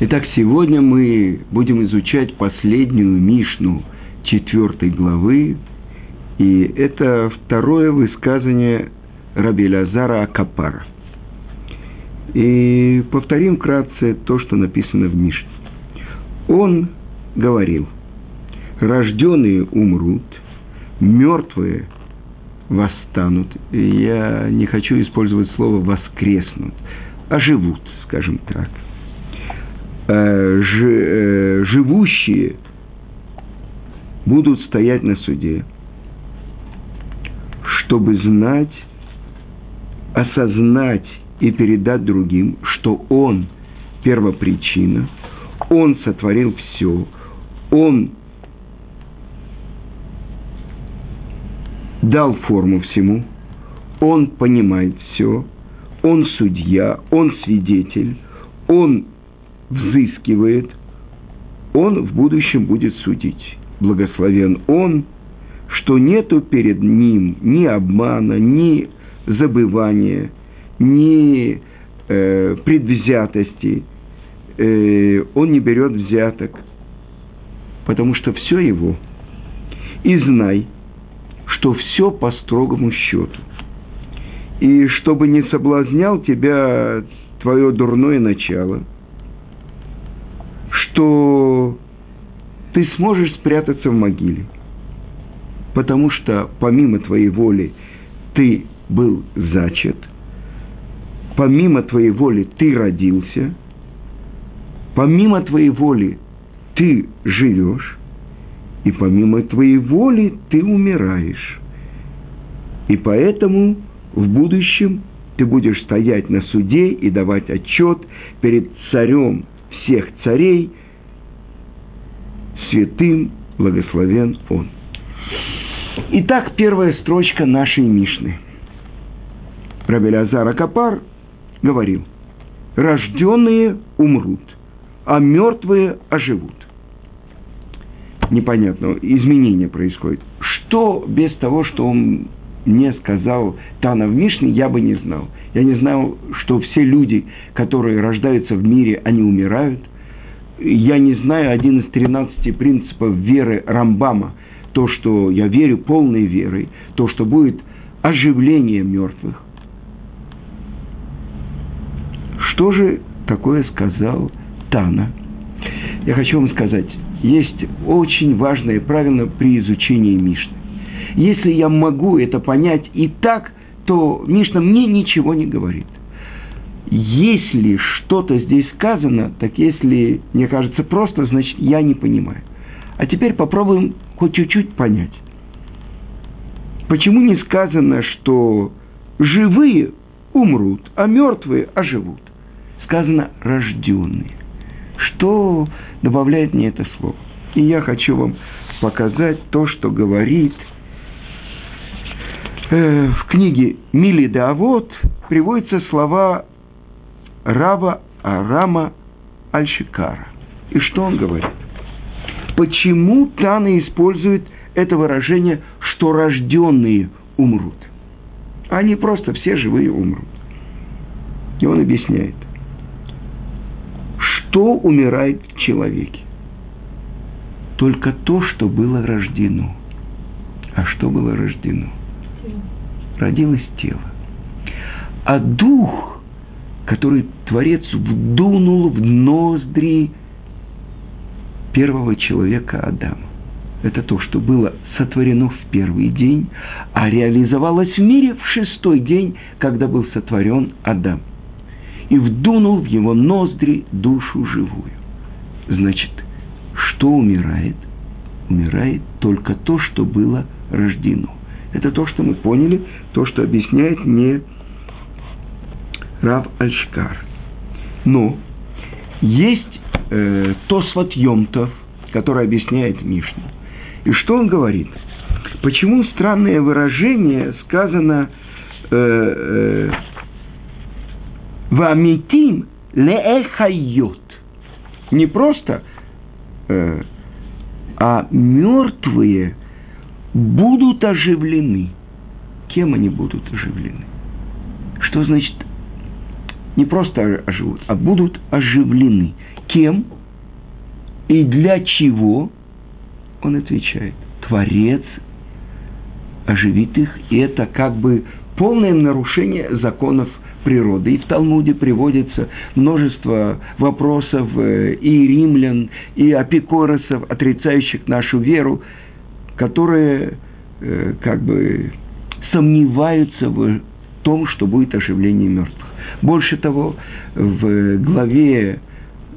Итак, сегодня мы будем изучать последнюю Мишну четвертой главы, и это второе высказывание Раби Лазара Акапара. И повторим вкратце то, что написано в Мишне. Он говорил, рожденные умрут, мертвые восстанут. Я не хочу использовать слово воскреснут, а живут, скажем так. Э, э, живущие будут стоять на суде, чтобы знать, осознать и передать другим, что Он первопричина, Он сотворил все, Он дал форму всему, Он понимает все, Он судья, Он свидетель, Он взыскивает, Он в будущем будет судить. Благословен Он, что нету перед Ним ни обмана, ни забывания, ни э, предвзятости. Э, он не берет взяток, потому что все Его. И знай, что все по строгому счету. И чтобы не соблазнял тебя твое дурное начало, что ты сможешь спрятаться в могиле, потому что помимо твоей воли ты был зачат, помимо твоей воли ты родился, помимо твоей воли ты живешь, и помимо твоей воли ты умираешь. И поэтому в будущем ты будешь стоять на суде и давать отчет перед царем всех царей, святым благословен Он. Итак, первая строчка нашей Мишны. Рабелязар Акапар говорил, рожденные умрут, а мертвые оживут непонятного изменения происходит. Что без того, что он мне сказал Тана в Мишне, я бы не знал. Я не знал, что все люди, которые рождаются в мире, они умирают. Я не знаю один из 13 принципов веры Рамбама, то, что я верю полной верой, то, что будет оживление мертвых. Что же такое сказал Тана? Я хочу вам сказать, есть очень важное правило при изучении Мишны. Если я могу это понять и так, то Мишна мне ничего не говорит. Если что-то здесь сказано, так если мне кажется просто, значит я не понимаю. А теперь попробуем хоть чуть-чуть понять. Почему не сказано, что живые умрут, а мертвые оживут? Сказано рожденные. Что добавляет мне это слово? И я хочу вам показать то, что говорит э, в книге Мили Давод приводятся слова Рава Арама Альшикара. И что он говорит? Почему Тана использует это выражение, что рожденные умрут? Они просто все живые умрут. И он объясняет что умирает в человеке? Только то, что было рождено. А что было рождено? Родилось тело. А дух, который Творец вдунул в ноздри первого человека Адама. Это то, что было сотворено в первый день, а реализовалось в мире в шестой день, когда был сотворен Адам – и вдунул в его ноздри душу живую. Значит, что умирает? Умирает только то, что было рождено. Это то, что мы поняли, то, что объясняет мне Рав Альшкар. Но есть э, Тосфат Йомтов, который объясняет Мишну. И что он говорит? Почему странное выражение сказано э, э, Вамитим леэхайот. Не просто, э, а мертвые будут оживлены. Кем они будут оживлены? Что значит не просто оживут, а будут оживлены. Кем и для чего? Он отвечает, Творец оживит их, и это как бы полное нарушение законов природы. И в Талмуде приводится множество вопросов э, и римлян, и апикоросов, отрицающих нашу веру, которые э, как бы сомневаются в том, что будет оживление мертвых. Больше того, в главе,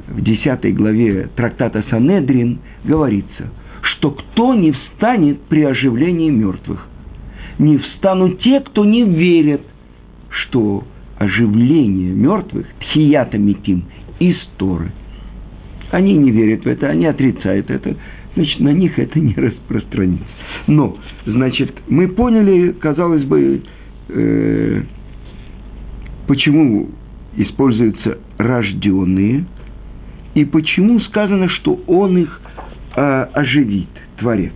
в десятой главе трактата Санедрин говорится, что кто не встанет при оживлении мертвых, не встанут те, кто не верит, что оживление мертвых, тхията митим, из Торы. Они не верят в это, они отрицают это, значит, на них это не распространится. Но, значит, мы поняли, казалось бы, э, почему используются рожденные, и почему сказано, что он их э, оживит, Творец.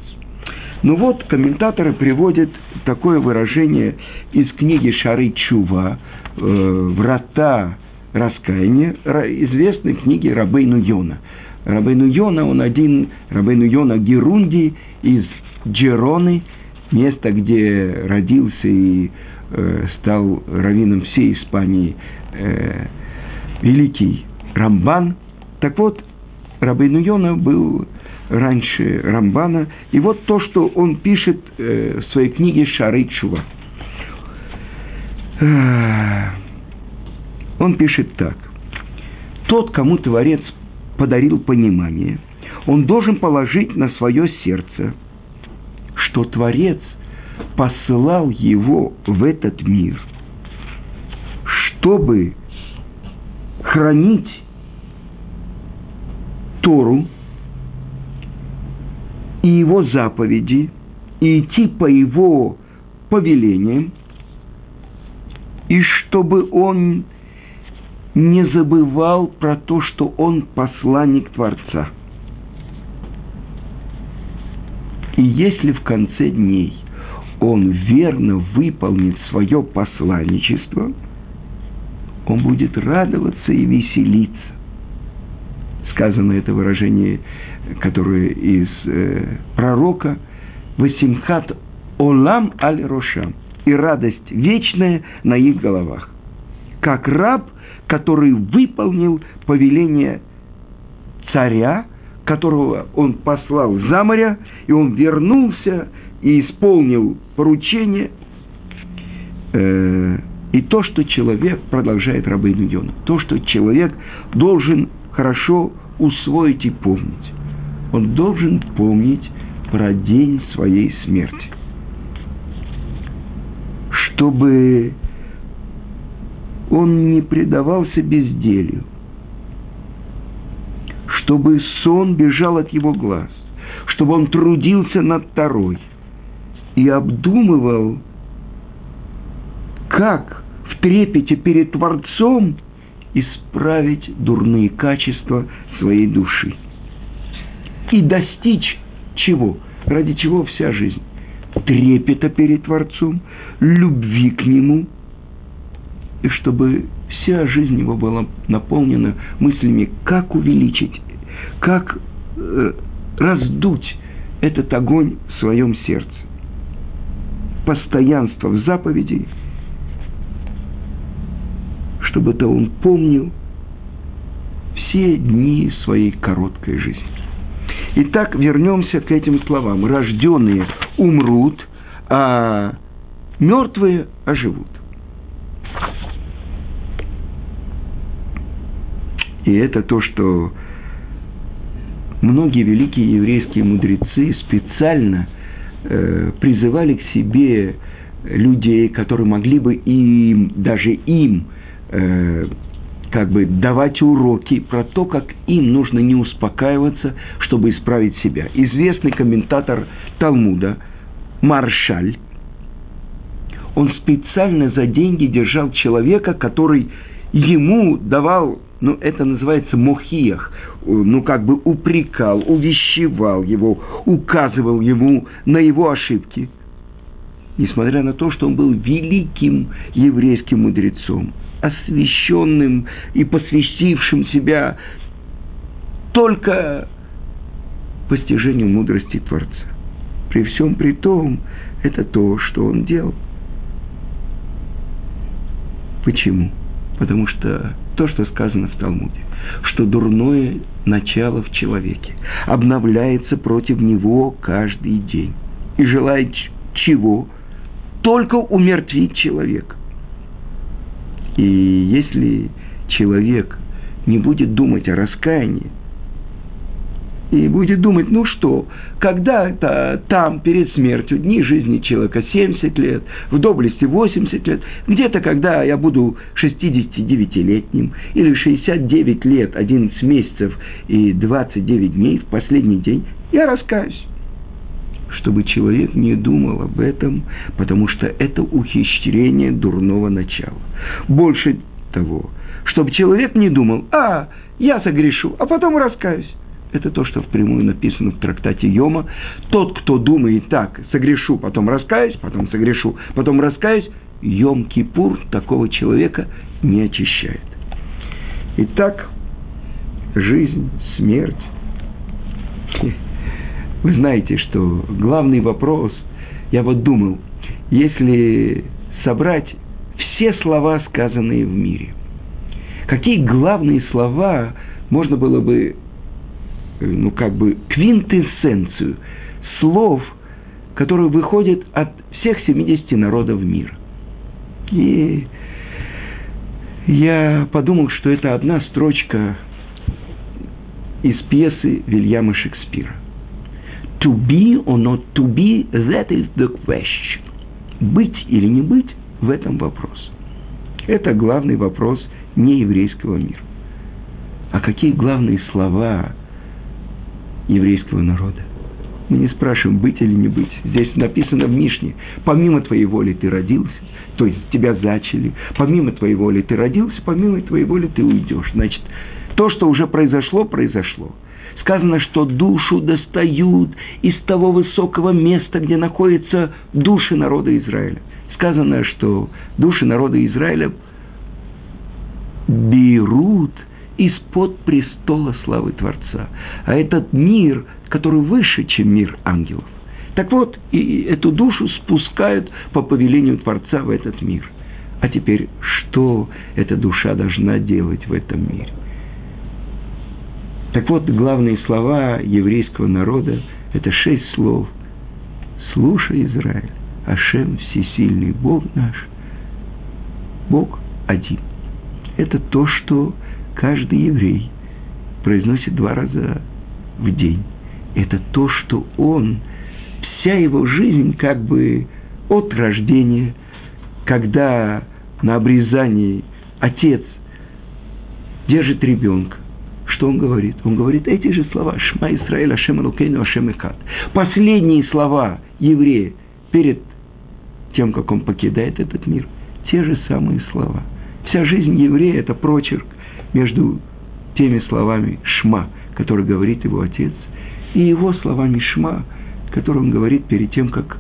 Ну вот, комментаторы приводят такое выражение из книги Шары Чува э, «Врата раскаяния», известной книги Рабейну Йона. Рабейну Йона, он один, Рабейну Йона Герунди из Джероны, место, где родился и э, стал раввином всей Испании э, великий Рамбан. Так вот, Рабейну Йона был раньше Рамбана. И вот то, что он пишет э, в своей книге «Шары Чува». Э, он пишет так. Тот, кому Творец подарил понимание, он должен положить на свое сердце, что Творец посылал его в этот мир, чтобы хранить Тору, и его заповеди, и идти по его повелениям, и чтобы он не забывал про то, что он посланник Творца. И если в конце дней он верно выполнит свое посланничество, он будет радоваться и веселиться. Сказано это выражение которое из э, пророка, «Васимхат олам аль рошам» и радость вечная на их головах. Как раб, который выполнил повеление царя, которого он послал за моря, и он вернулся и исполнил поручение, э, и то, что человек, продолжает Рабейну Йона, то, что человек должен хорошо усвоить и помнить. Он должен помнить про день своей смерти. Чтобы он не предавался безделью, чтобы сон бежал от его глаз, чтобы он трудился над второй и обдумывал, как в трепете перед Творцом исправить дурные качества своей души и достичь чего? Ради чего вся жизнь? Трепета перед Творцом, любви к Нему, и чтобы вся жизнь его была наполнена мыслями, как увеличить, как э, раздуть этот огонь в своем сердце. Постоянство в заповеди, чтобы то он помнил все дни своей короткой жизни. Итак, вернемся к этим словам. Рожденные умрут, а мертвые оживут. И это то, что многие великие еврейские мудрецы специально э, призывали к себе людей, которые могли бы им, даже им э, как бы давать уроки про то, как им нужно не успокаиваться, чтобы исправить себя. Известный комментатор Талмуда Маршаль, он специально за деньги держал человека, который ему давал, ну, это называется мохиях, ну, как бы упрекал, увещевал его, указывал ему на его ошибки. Несмотря на то, что он был великим еврейским мудрецом – освященным и посвятившим себя только постижению мудрости Творца. При всем при том, это то, что он делал. Почему? Потому что то, что сказано в Талмуде, что дурное начало в человеке обновляется против него каждый день и желает чего? Только умертвить человека. И если человек не будет думать о раскаянии, и будет думать, ну что, когда-то там, перед смертью, дни жизни человека 70 лет, в доблести 80 лет, где-то, когда я буду 69-летним, или 69 лет, 11 месяцев и 29 дней, в последний день, я раскаюсь. Чтобы человек не думал об этом, потому что это ухищрение дурного начала. Больше того, чтобы человек не думал, а, я согрешу, а потом раскаюсь. Это то, что впрямую написано в трактате Йома. Тот, кто думает так, согрешу, потом раскаюсь, потом согрешу, потом раскаюсь, Йом-Кипур такого человека не очищает. Итак, жизнь, смерть. Вы знаете, что главный вопрос, я вот думал, если собрать все слова, сказанные в мире, какие главные слова можно было бы ну, как бы квинтэссенцию слов, которые выходят от всех 70 народов мира. И я подумал, что это одна строчка из пьесы Вильяма Шекспира. To be or not to be, that is the question. Быть или не быть, в этом вопрос. Это главный вопрос нееврейского мира. А какие главные слова еврейского народа. Мы не спрашиваем, быть или не быть. Здесь написано в Мишне, помимо твоей воли ты родился, то есть тебя зачали, помимо твоей воли ты родился, помимо твоей воли ты уйдешь. Значит, то, что уже произошло, произошло. Сказано, что душу достают из того высокого места, где находятся души народа Израиля. Сказано, что души народа Израиля берут – из-под престола славы Творца. А этот мир, который выше, чем мир ангелов. Так вот, и эту душу спускают по повелению Творца в этот мир. А теперь, что эта душа должна делать в этом мире? Так вот, главные слова еврейского народа – это шесть слов. «Слушай, Израиль, Ашем всесильный Бог наш, Бог один». Это то, что каждый еврей произносит два раза в день. Это то, что он, вся его жизнь как бы от рождения, когда на обрезании отец держит ребенка, что он говорит? Он говорит эти же слова «Шма Исраэль, Ашем Алукейну, Ашем Икад». Последние слова еврея перед тем, как он покидает этот мир, те же самые слова. Вся жизнь еврея – это прочерк – между теми словами «шма», которые говорит его отец, и его словами «шма», которые он говорит перед тем, как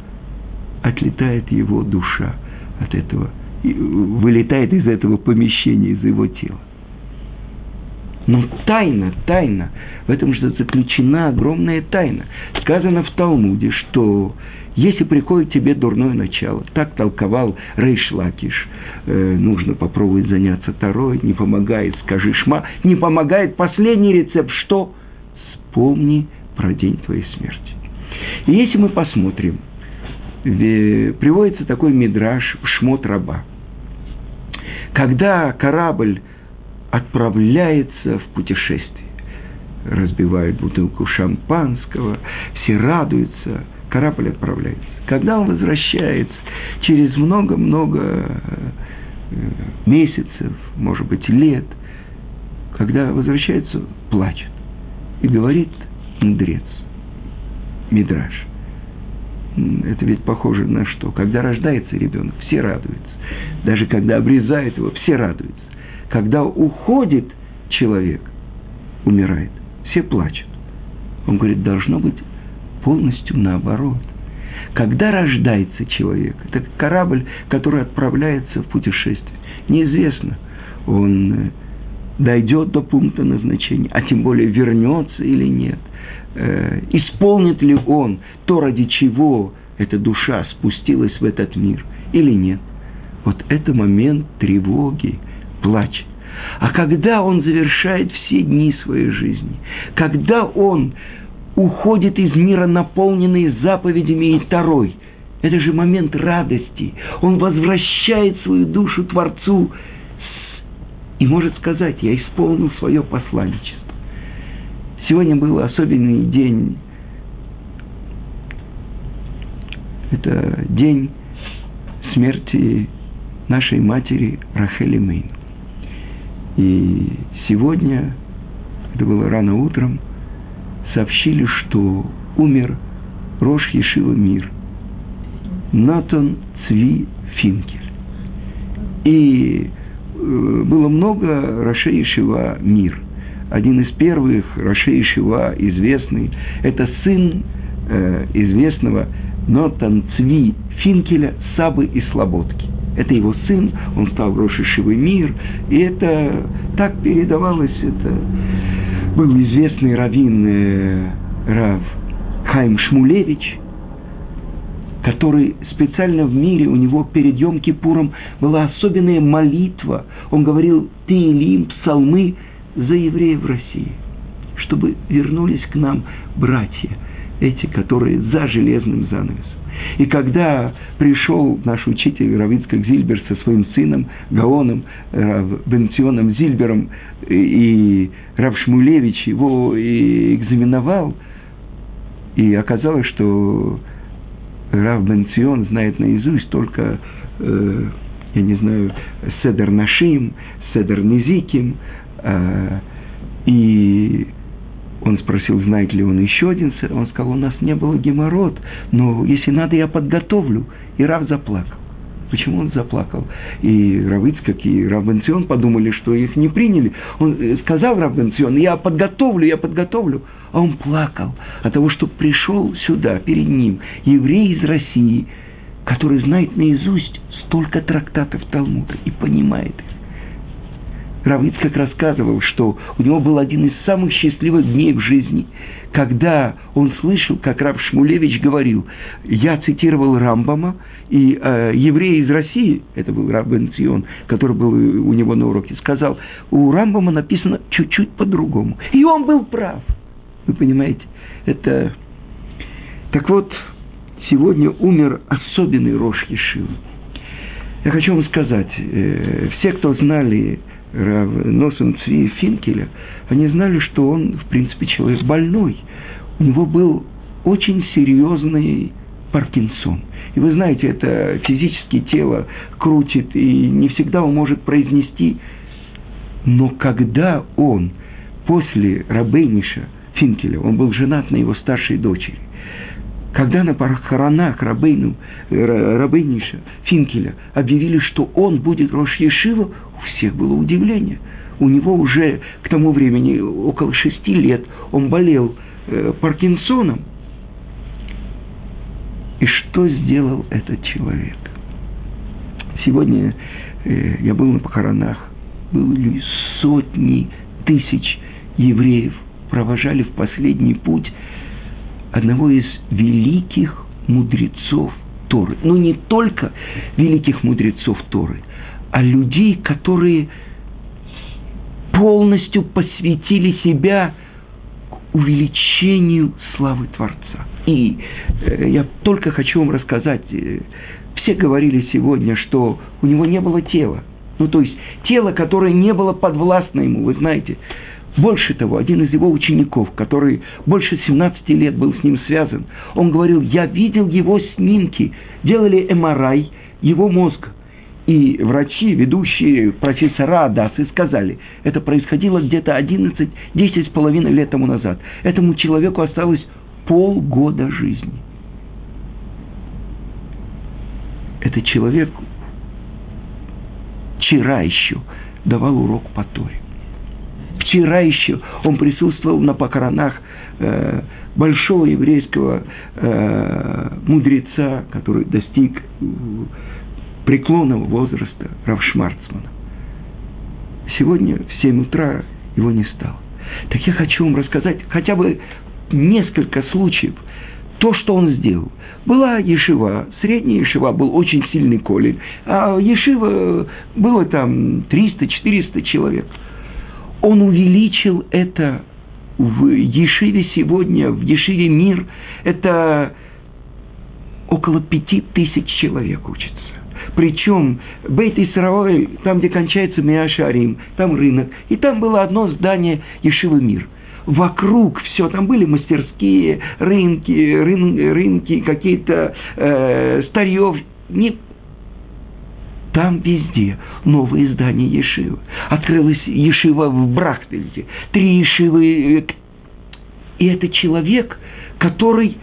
отлетает его душа от этого, вылетает из этого помещения, из его тела. Но тайна, тайна, в этом же заключена огромная тайна. Сказано в Талмуде, что если приходит тебе дурное начало, так толковал Рейш Лакиш, э, нужно попробовать заняться второй, не помогает, скажи шма, не помогает последний рецепт, что? Вспомни про день твоей смерти. И если мы посмотрим, приводится такой мидраж в шмот раба. Когда корабль отправляется в путешествие, разбивают бутылку шампанского, все радуются – корабль отправляется. Когда он возвращается, через много-много э, месяцев, может быть, лет, когда возвращается, плачет. И говорит мудрец, мидраж. Это ведь похоже на что? Когда рождается ребенок, все радуются. Даже когда обрезают его, все радуются. Когда уходит человек, умирает, все плачут. Он говорит, должно быть полностью наоборот. Когда рождается человек, это корабль, который отправляется в путешествие. Неизвестно, он э, дойдет до пункта назначения, а тем более вернется или нет, э, исполнит ли он то, ради чего эта душа спустилась в этот мир или нет. Вот это момент тревоги, плача. А когда он завершает все дни своей жизни, когда он уходит из мира, наполненный заповедями и второй, это же момент радости. Он возвращает свою душу Творцу и может сказать, я исполнил свое посланничество. Сегодня был особенный день. Это день смерти нашей матери Рахели Мейн. И сегодня, это было рано утром, сообщили, что умер Рош Ешива Мир, Натан Цви Финкель. И э, было много Роше Ешива Мир. Один из первых Роше Ешива известный, это сын э, известного Нотан Цви Финкеля Сабы и Слободки. Это его сын, он стал Роши Шивы Мир, и это так передавалось, это был известный раввин э, Рав Хайм Шмулевич, который специально в мире, у него перед Йом Кипуром была особенная молитва. Он говорил Теилим, псалмы за евреев России, чтобы вернулись к нам братья, эти, которые за железным занавесом. И когда пришел наш учитель Равицкак Зильбер со своим сыном Гаоном, Бенционом Зильбером, и Рав Шмулевич его и экзаменовал, и оказалось, что Рав Бенцион знает наизусть только, э, я не знаю, Седер Нашим, Седер Низиким, э, и он спросил, знает ли он еще один сыр. Он сказал, у нас не было геморрот, но если надо, я подготовлю. И Рав заплакал. Почему он заплакал? И Равыцкак, и Равбенцион подумали, что их не приняли. Он э, сказал Равбенцион, я подготовлю, я подготовлю. А он плакал от того, что пришел сюда, перед ним, еврей из России, который знает наизусть столько трактатов Талмуда и понимает их. Равицкак рассказывал, что у него был один из самых счастливых дней в жизни, когда он слышал, как Рав Шмулевич говорил, я цитировал Рамбама, и э, еврей из России, это был Рав Бенцион, который был у него на уроке, сказал, у Рамбама написано чуть-чуть по-другому. И он был прав. Вы понимаете? Это... Так вот, сегодня умер особенный Рош Ешива. Я хочу вам сказать, э, все, кто знали Рав Носом Цви Финкеля, они знали, что он, в принципе, человек больной. У него был очень серьезный Паркинсон. И вы знаете, это физически тело крутит, и не всегда он может произнести. Но когда он после Рабейниша Финкеля, он был женат на его старшей дочери, когда на похоронах Рабейну, Рабейниша Финкеля объявили, что он будет Рош Ешива, у всех было удивление. У него уже к тому времени около шести лет он болел э, Паркинсоном. И что сделал этот человек? Сегодня э, я был на похоронах, были сотни тысяч евреев, провожали в последний путь одного из великих мудрецов Торы. Но не только великих мудрецов Торы – а людей, которые полностью посвятили себя увеличению славы Творца. И э, я только хочу вам рассказать, э, все говорили сегодня, что у него не было тела. Ну, то есть тело, которое не было подвластно ему, вы знаете. Больше того, один из его учеников, который больше 17 лет был с ним связан, он говорил, я видел его снимки, делали МРАЙ, его мозг – и врачи, ведущие профессора Адасы сказали, это происходило где-то 11, 10 с половиной лет тому назад. Этому человеку осталось полгода жизни. Этот человек вчера еще давал урок по Торе. Вчера еще он присутствовал на похоронах э, большого еврейского э, мудреца, который достиг преклонного возраста Равшмарцмана. Сегодня в 7 утра его не стало. Так я хочу вам рассказать хотя бы несколько случаев, то, что он сделал. Была Ешива, средняя Ешива, был очень сильный колин, а Ешива было там 300-400 человек. Он увеличил это в Ешиве сегодня, в Ешиве мир, это около пяти тысяч человек учатся. Причем Бейт Исраэль, там, где кончается Миашарим, там рынок, и там было одно здание Ешивы мир – вокруг все, там были мастерские, рынки, рын, рынки, какие-то э, старьев, не, там везде новые здания Ешивы. Открылась Ешива в Брахтельде, три Ешивы. Э, и это человек, который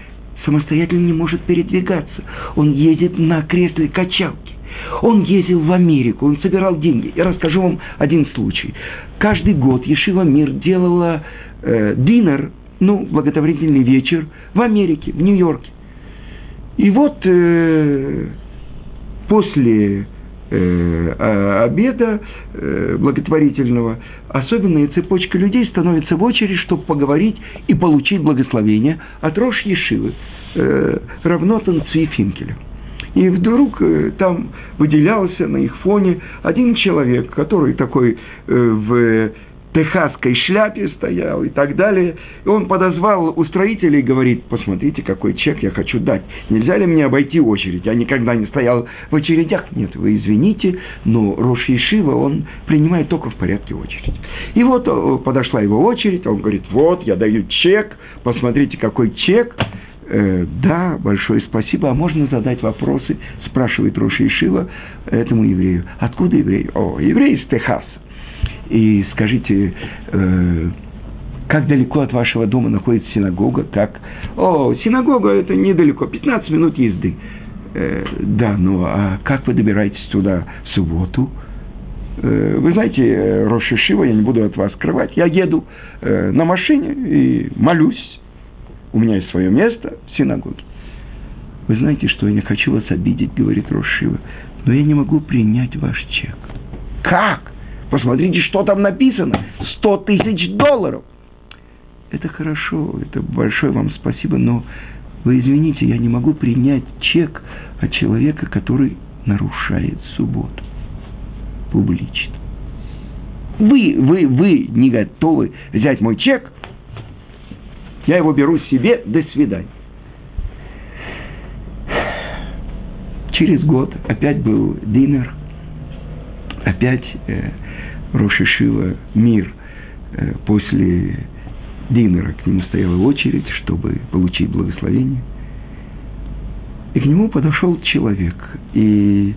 самостоятельно не может передвигаться. Он едет на кресле качалки. Он ездил в Америку, он собирал деньги. Я расскажу вам один случай. Каждый год Ешива Мир делала э, динер, ну, благотворительный вечер в Америке, в Нью-Йорке. И вот э, после обеда э, благотворительного особенная цепочка людей становится в очередь, чтобы поговорить и получить благословение от Рош Ешивы, э, Равнотан Цвифинкеля. И вдруг э, там выделялся на их фоне один человек, который такой э, в техасской шляпе стоял и так далее. И он подозвал устроителей и говорит, посмотрите, какой чек я хочу дать. Нельзя ли мне обойти очередь? Я никогда не стоял в очередях. Нет, вы извините, но Рош Ешива, он принимает только в порядке очередь. И вот э, подошла его очередь, он говорит, вот, я даю чек, посмотрите, какой чек. Э, да, большое спасибо. А можно задать вопросы? Спрашивает Роша Ишива этому еврею. Откуда еврей? О, еврей из Техаса. И скажите, э, как далеко от вашего дома находится синагога? Так, о, синагога это недалеко, 15 минут езды. Э, да, ну а как вы добираетесь туда в субботу? Э, вы знаете, э, Роша Шива, я не буду от вас скрывать, я еду э, на машине и молюсь. У меня есть свое место в синагоге. Вы знаете, что я не хочу вас обидеть, говорит Рошива, но я не могу принять ваш чек. Как? Посмотрите, что там написано. 100 тысяч долларов. Это хорошо, это большое вам спасибо, но вы извините, я не могу принять чек от человека, который нарушает субботу публично. Вы, вы, вы не готовы взять мой чек, я его беру себе, до свидания. Через год опять был динер, опять э, Рошишива мир э, после Динера к нему стояла очередь, чтобы получить благословение. И к нему подошел человек, и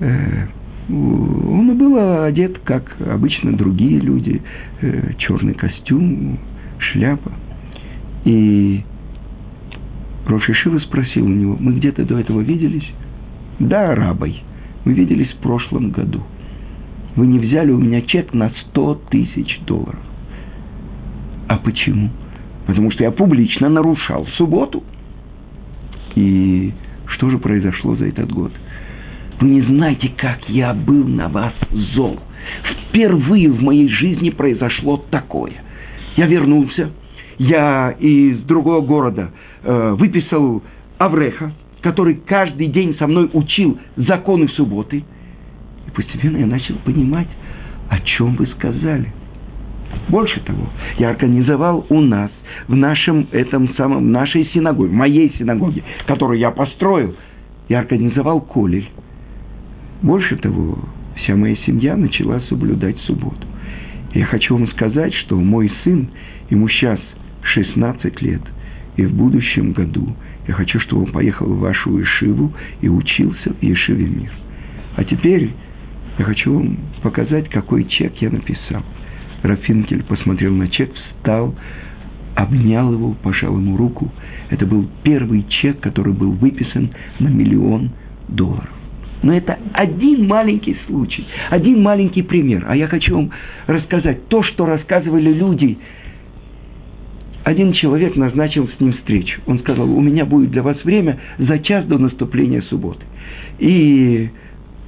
э, он был одет, как обычно другие люди, э, черный костюм, шляпа. И Рошишива спросил у него, мы где-то до этого виделись? Да, рабой. Мы виделись в прошлом году – вы не взяли у меня чек на 100 тысяч долларов. А почему? Потому что я публично нарушал субботу. И что же произошло за этот год? Вы не знаете, как я был на вас зол. Впервые в моей жизни произошло такое. Я вернулся, я из другого города э, выписал Авреха, который каждый день со мной учил законы субботы – постепенно я начал понимать, о чем вы сказали. Больше того, я организовал у нас, в нашем этом самом, нашей синагоге, моей синагоге, которую я построил, я организовал колель. Больше того, вся моя семья начала соблюдать субботу. Я хочу вам сказать, что мой сын, ему сейчас 16 лет, и в будущем году я хочу, чтобы он поехал в вашу Ешиву и учился в Ешиве мир. А теперь я хочу вам показать, какой чек я написал. Рафинкель посмотрел на чек, встал, обнял его, пожал ему руку. Это был первый чек, который был выписан на миллион долларов. Но это один маленький случай, один маленький пример. А я хочу вам рассказать то, что рассказывали люди. Один человек назначил с ним встречу. Он сказал, у меня будет для вас время за час до наступления субботы. И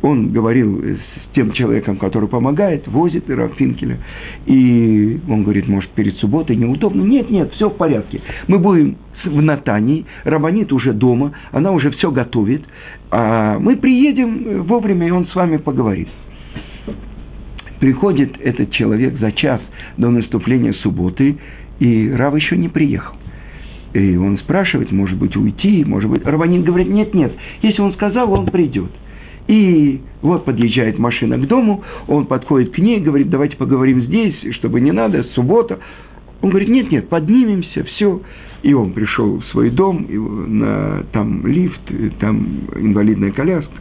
он говорил с тем человеком, который помогает, возит Раф Финкеля, и он говорит, может, перед субботой неудобно. Нет, нет, все в порядке. Мы будем в Натании, Рабанит уже дома, она уже все готовит, а мы приедем вовремя, и он с вами поговорит. Приходит этот человек за час до наступления субботы, и Рав еще не приехал. И он спрашивает, может быть, уйти, может быть... Рабанин говорит, нет, нет, если он сказал, он придет. И вот подъезжает машина к дому, он подходит к ней, говорит, давайте поговорим здесь, чтобы не надо, суббота. Он говорит, нет, нет, поднимемся, все. И он пришел в свой дом, на, там лифт, там инвалидная коляска,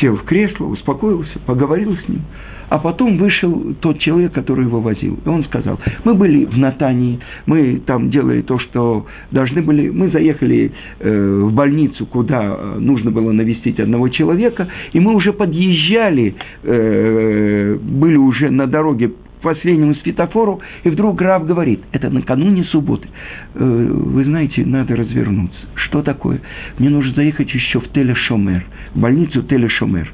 сел в кресло, успокоился, поговорил с ним. А потом вышел тот человек, который его возил. И он сказал, мы были в Натании, мы там делали то, что должны были. Мы заехали э, в больницу, куда нужно было навестить одного человека, и мы уже подъезжали, э, были уже на дороге последнему светофору, и вдруг граф говорит, это накануне субботы, э, вы знаете, надо развернуться. Что такое? Мне нужно заехать еще в Телешомер, в больницу Телешомер.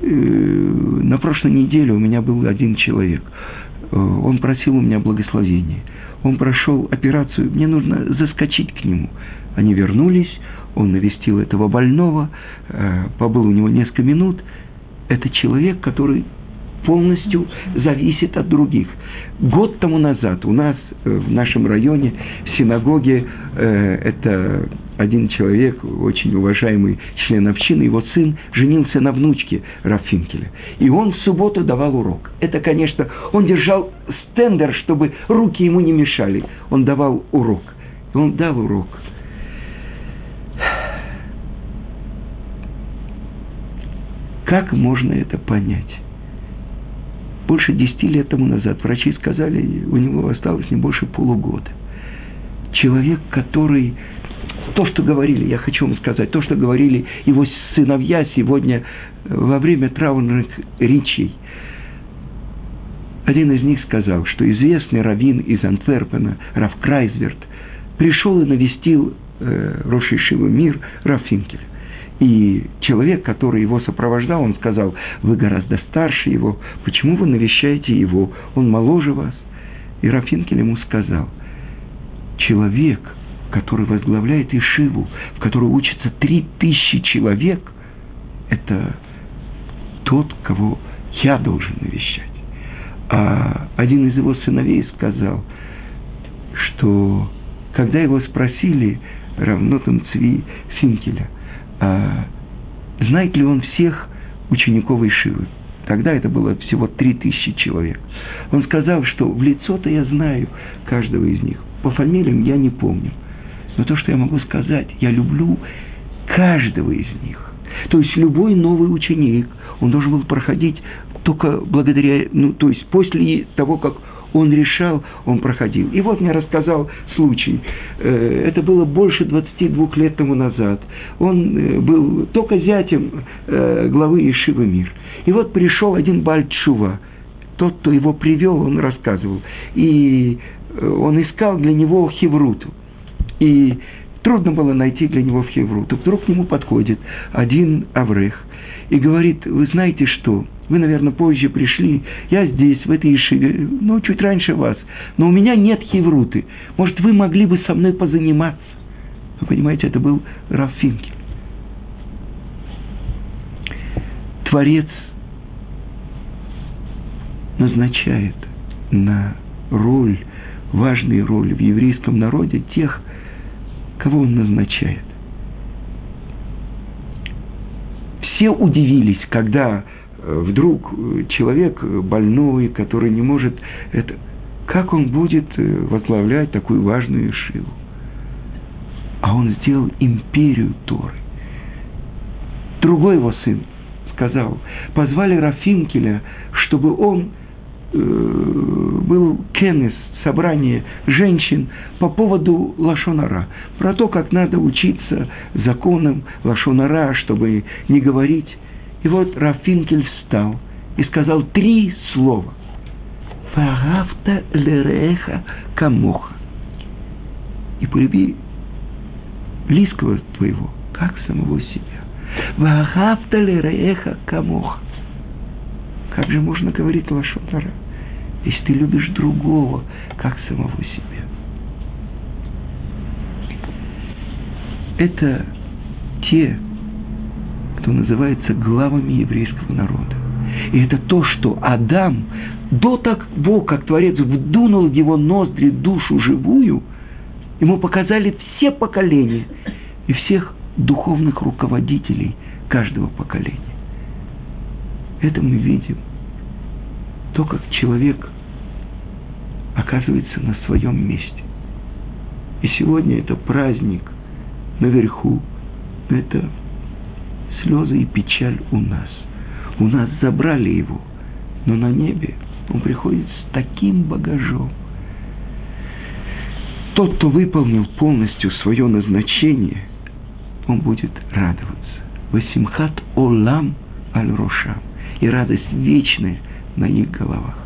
Э, на прошлой неделе у меня был один человек. Э, он просил у меня благословения. Он прошел операцию, мне нужно заскочить к нему. Они вернулись, он навестил этого больного, э, побыл у него несколько минут. Это человек, который полностью зависит от других. Год тому назад у нас в нашем районе в синагоге э, это один человек, очень уважаемый член общины, его сын женился на внучке Рафинкеля. И он в субботу давал урок. Это, конечно, он держал стендер, чтобы руки ему не мешали. Он давал урок. Он дал урок. Как можно это понять? Больше десяти лет тому назад врачи сказали, у него осталось не больше полугода. Человек, который то, что говорили, я хочу вам сказать, то, что говорили его сыновья сегодня э, во время траурных речей. Один из них сказал, что известный раввин из Антверпена, Раф Крайзверт, пришел и навестил э, Рошишивый мир Раф Финкеля. И человек, который его сопровождал, он сказал, вы гораздо старше его, почему вы навещаете его, он моложе вас. И Рафинкель ему сказал, человек – который возглавляет Ишиву, в которой учатся три тысячи человек, это тот, кого я должен навещать. А один из его сыновей сказал, что когда его спросили, равнотом Цви Финкеля, а знает ли он всех учеников Ишивы, Тогда это было всего три тысячи человек. Он сказал, что в лицо-то я знаю каждого из них. По фамилиям я не помню. Но то, что я могу сказать, я люблю каждого из них. То есть любой новый ученик, он должен был проходить только благодаря, ну, то есть после того, как он решал, он проходил. И вот мне рассказал случай. Э, это было больше 22 лет тому назад. Он э, был только зятем э, главы Ишивы Мир. И вот пришел один Бальчува. Тот, кто его привел, он рассказывал. И он искал для него хевруту. И трудно было найти для него в Хевру. То вдруг к нему подходит один Аврех и говорит, вы знаете что, вы, наверное, позже пришли, я здесь, в этой Ишиве, ну, чуть раньше вас, но у меня нет Хевруты. Может, вы могли бы со мной позаниматься? Вы понимаете, это был Рафинкель. Творец назначает на роль, важную роль в еврейском народе тех, Кого он назначает? Все удивились, когда вдруг человек больной, который не может это, как он будет э, возглавлять такую важную Ишиву? А он сделал империю Торы. Другой его сын сказал, позвали Рафинкеля, чтобы он э, был кенес, собрание женщин по поводу лашонара, про то, как надо учиться законам лашонара, чтобы не говорить. И вот Рафинкель встал и сказал три слова. Фагафта лереха камоха. И полюби близкого твоего, как самого себя. Вахавтали раеха камоха. Как же можно говорить лошонара, если ты любишь другого, как самого себя? Это те, кто называется главами еврейского народа. И это то, что Адам до того, как Творец вдунул в его ноздри душу живую, ему показали все поколения и всех духовных руководителей каждого поколения. Это мы видим. То, как человек оказывается на своем месте. И сегодня это праздник наверху, это слезы и печаль у нас. У нас забрали его, но на небе он приходит с таким багажом. Тот, кто выполнил полностью свое назначение, он будет радоваться. Васимхат Олам Аль Рошам. И радость вечная на их головах.